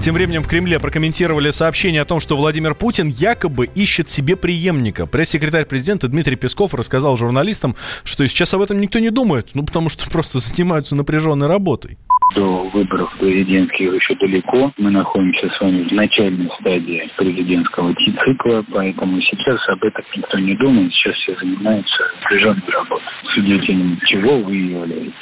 Тем временем в Кремле прокомментировали сообщение о том, что Владимир Путин якобы ищет себе преемника. Пресс-секретарь президента Дмитрий Песков рассказал журналистам, что сейчас об этом никто не думает, ну потому что просто занимаются напряженной работой. До выборов президентских еще далеко. Мы находимся с вами в начальной стадии президентского цикла, поэтому сейчас об этом никто не думает. Сейчас все занимаются напряженной работой. Свидетелем чего вы являетесь?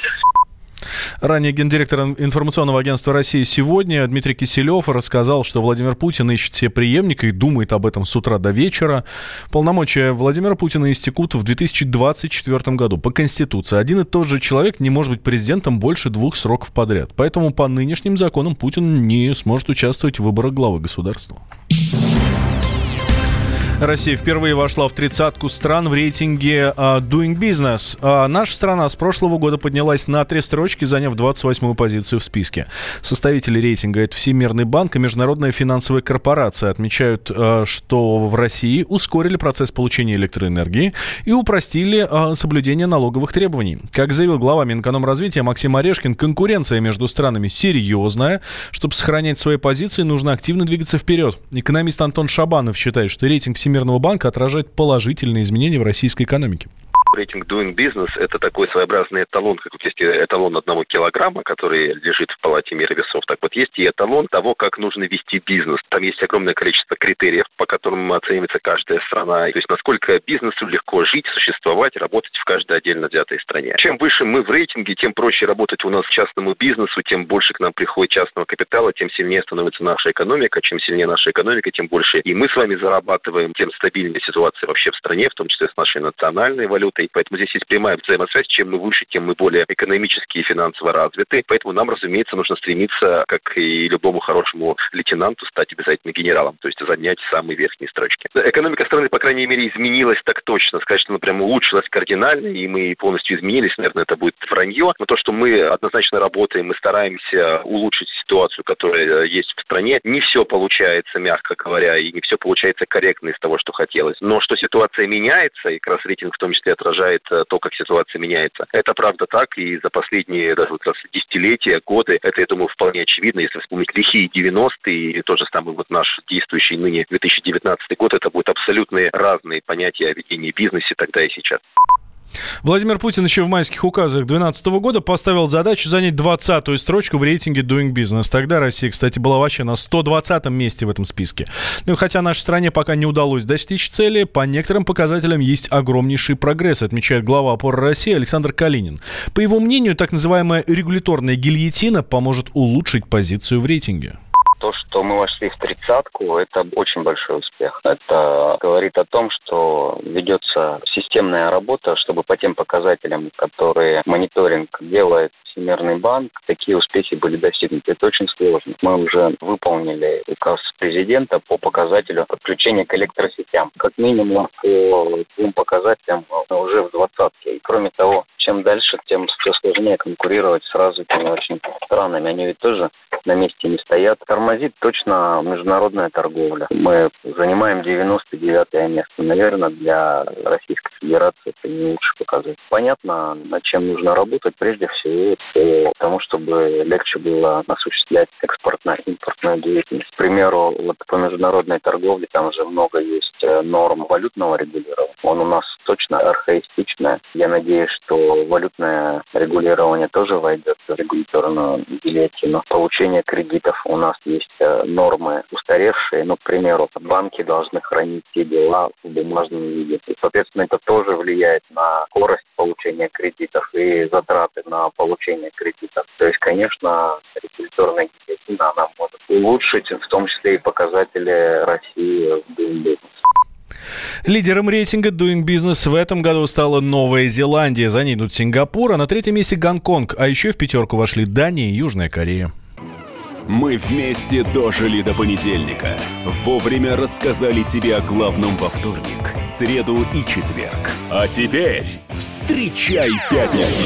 Ранее гендиректор информационного агентства России сегодня Дмитрий Киселев рассказал, что Владимир Путин ищет себе преемника и думает об этом с утра до вечера. Полномочия Владимира Путина истекут в 2024 году. По Конституции один и тот же человек не может быть президентом больше двух сроков подряд. Поэтому по нынешним законам Путин не сможет участвовать в выборах главы государства. Россия впервые вошла в тридцатку стран в рейтинге uh, Doing Business. Uh, наша страна с прошлого года поднялась на три строчки, заняв 28-ю позицию в списке. Составители рейтинга – это Всемирный банк и Международная финансовая корпорация. Отмечают, uh, что в России ускорили процесс получения электроэнергии и упростили соблюдение налоговых требований. Как заявил глава Минэкономразвития Максим Орешкин, конкуренция между странами серьезная. Чтобы сохранять свои позиции, нужно активно двигаться вперед. Экономист Антон Шабанов считает, что рейтинг Всемирного банка отражает положительные изменения в российской экономике рейтинг Doing Business – это такой своеобразный эталон, как вот есть эталон одного килограмма, который лежит в палате мира весов. Так вот, есть и эталон того, как нужно вести бизнес. Там есть огромное количество критериев, по которым оценивается каждая страна. То есть, насколько бизнесу легко жить, существовать, работать в каждой отдельно взятой стране. Чем выше мы в рейтинге, тем проще работать у нас частному бизнесу, тем больше к нам приходит частного капитала, тем сильнее становится наша экономика. Чем сильнее наша экономика, тем больше и мы с вами зарабатываем, тем стабильнее ситуация вообще в стране, в том числе с нашей национальной валютой. Поэтому здесь есть прямая взаимосвязь. Чем мы выше, тем мы более экономически и финансово развиты. Поэтому нам, разумеется, нужно стремиться, как и любому хорошему лейтенанту, стать обязательно генералом, то есть занять самые верхние строчки. Экономика страны, по крайней мере, изменилась так точно. Сказать, что она прям улучшилась кардинально, и мы полностью изменились, наверное, это будет вранье. Но то, что мы однозначно работаем, мы стараемся улучшить ситуацию, которая есть в стране. Не все получается, мягко говоря, и не все получается корректно из того, что хотелось. Но что ситуация меняется, и как раз рейтинг в том числе отражает отражает э, то, как ситуация меняется. Это правда так, и за последние даже вот десятилетия, годы, это, я думаю, вполне очевидно. Если вспомнить лихие 90-е и тот же самый вот наш действующий ныне 2019 год, это будут абсолютно разные понятия о ведении бизнеса тогда и сейчас. Владимир Путин еще в майских указах 2012 года поставил задачу занять 20-ю строчку в рейтинге Doing Business. Тогда Россия, кстати, была вообще на 120-м месте в этом списке. Ну, хотя нашей стране пока не удалось достичь цели, по некоторым показателям есть огромнейший прогресс, отмечает глава опоры России Александр Калинин. По его мнению, так называемая регуляторная гильотина поможет улучшить позицию в рейтинге. То, что мы вошли в тридцатку, это очень большой успех. Это говорит о том, что ведется системная работа, чтобы по тем показателям, которые мониторинг делает Всемирный банк, такие успехи были достигнуты. Это очень сложно. Мы уже выполнили указ президента по показателю подключения к электросетям. Как минимум по двум показателям уже в двадцатке. И кроме того, чем дальше, тем все сложнее конкурировать с развитыми очень странами. Они ведь тоже на месте не стоят. Тормозит точно международная торговля. Мы занимаем 99 место. Наверное, для Российской Федерации это не лучше показать. Понятно, над чем нужно работать. Прежде всего, по тому, чтобы легче было осуществлять экспортно-импортную деятельность. К примеру, вот по международной торговле там уже много есть э, норм валютного регулирования. Он у нас точно архаистичное. Я надеюсь, что валютное регулирование тоже войдет в регуляторную гильотину. Получение кредитов у нас есть э, нормы устаревшие. Ну, к примеру, банки должны хранить все дела в бумажном виде. И, соответственно, это тоже влияет на скорость получения кредитов и затраты на получение кредитов. То есть, конечно, регуляторная гильотина, она может улучшить в том числе и показатели России в бизнесе. Лидером рейтинга Doing Business в этом году стала Новая Зеландия. За ней идут Сингапур, а на третьем месте Гонконг. А еще в пятерку вошли Дания и Южная Корея. Мы вместе дожили до понедельника. Вовремя рассказали тебе о главном во вторник, среду и четверг. А теперь встречай пятницу!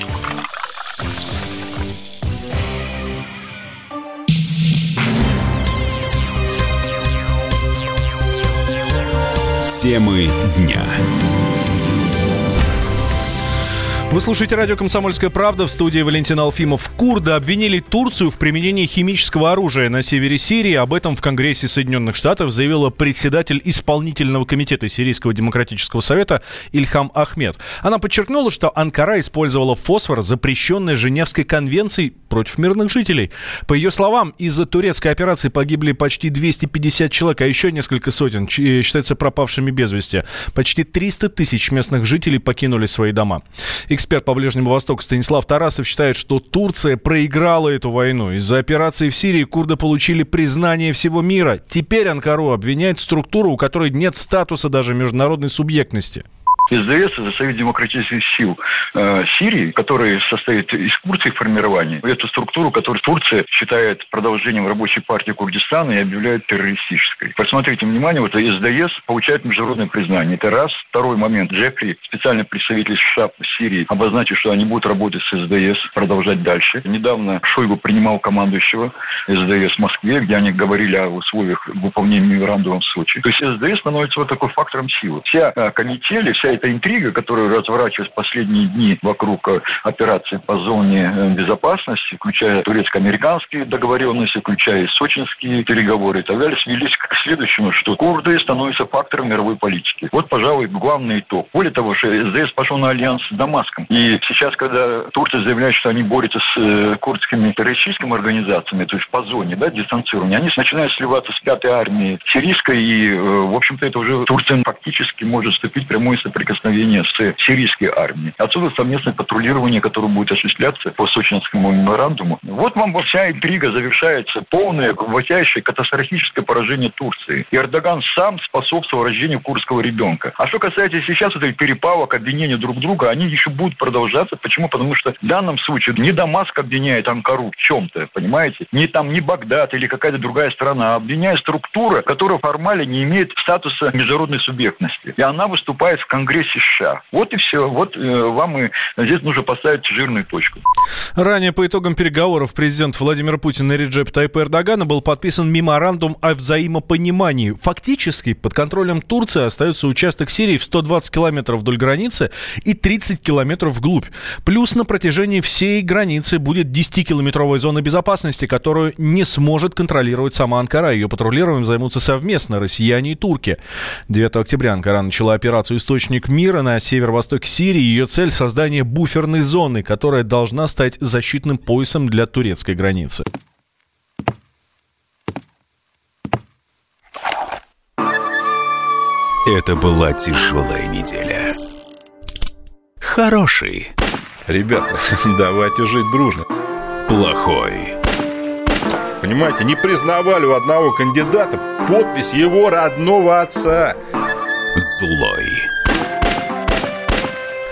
Темы дня. Вы слушаете радио «Комсомольская правда» в студии Валентин Алфимов. Курды обвинили Турцию в применении химического оружия на севере Сирии. Об этом в Конгрессе Соединенных Штатов заявила председатель исполнительного комитета Сирийского демократического совета Ильхам Ахмед. Она подчеркнула, что Анкара использовала фосфор, запрещенный Женевской конвенцией против мирных жителей. По ее словам, из-за турецкой операции погибли почти 250 человек, а еще несколько сотен э, считаются пропавшими без вести. Почти 300 тысяч местных жителей покинули свои дома. Эксперт по Ближнему Востоку Станислав Тарасов считает, что Турция проиграла эту войну. Из-за операции в Сирии курды получили признание всего мира. Теперь Анкару обвиняет структуру, у которой нет статуса даже международной субъектности. СДС, это Союз демократических сил э, Сирии, который состоит из Турции формирования, эту структуру, которую Турция считает продолжением рабочей партии Курдистана и объявляет террористической. Посмотрите, внимание, вот СДС получает международное признание. Это раз. Второй момент. Джеффри, специальный представитель США в Сирии, обозначил, что они будут работать с СДС, продолжать дальше. Недавно Шойгу принимал командующего СДС в Москве, где они говорили о условиях выполнения меморандума в Сочи. То есть СДС становится вот такой фактором силы. Вся э, канители, вся эта интрига, которая разворачивалась последние дни вокруг э, операции по зоне э, безопасности, включая турецко-американские договоренности, включая сочинские переговоры и так далее, свелись к следующему, что курды становятся фактором мировой политики. Вот, пожалуй, главный итог. Более того, что СДС пошел на альянс с Дамаском. И сейчас, когда Турция заявляет, что они борются с э, курдскими террористическими организациями, то есть по зоне, да, дистанцирования, они начинают сливаться с пятой армией сирийской, и, в общем-то, это уже Турция фактически может вступить в прямое соприкосновение соприкосновения с сирийской армией. Отсюда совместное патрулирование, которое будет осуществляться по Сочинскому меморандуму. Вот вам вся интрига завершается. Полное, глубочайшее, катастрофическое поражение Турции. И Эрдоган сам способствовал рождению курского ребенка. А что касается сейчас этой перепалок, обвинений друг друга, они еще будут продолжаться. Почему? Потому что в данном случае не Дамаск обвиняет Анкару в чем-то, понимаете? Не там, не Багдад или какая-то другая страна, а обвиняет структура, которая формально не имеет статуса международной субъектности. И она выступает в Конгрессе Конгрессе США. Вот и все. Вот э, вам и здесь нужно поставить жирную точку. Ранее по итогам переговоров президент Владимир Путин и Реджеп Тайп Эрдогана был подписан меморандум о взаимопонимании. Фактически под контролем Турции остается участок Сирии в 120 километров вдоль границы и 30 километров вглубь. Плюс на протяжении всей границы будет 10-километровая зона безопасности, которую не сможет контролировать сама Анкара. Ее патрулированием займутся совместно россияне и турки. 9 октября Анкара начала операцию «Источник мира на северо-востоке Сирии. Ее цель – создание буферной зоны, которая должна стать защитным поясом для турецкой границы. Это была тяжелая неделя. Хороший. Ребята, давайте жить дружно. Плохой. Понимаете, не признавали у одного кандидата подпись его родного отца. Злой.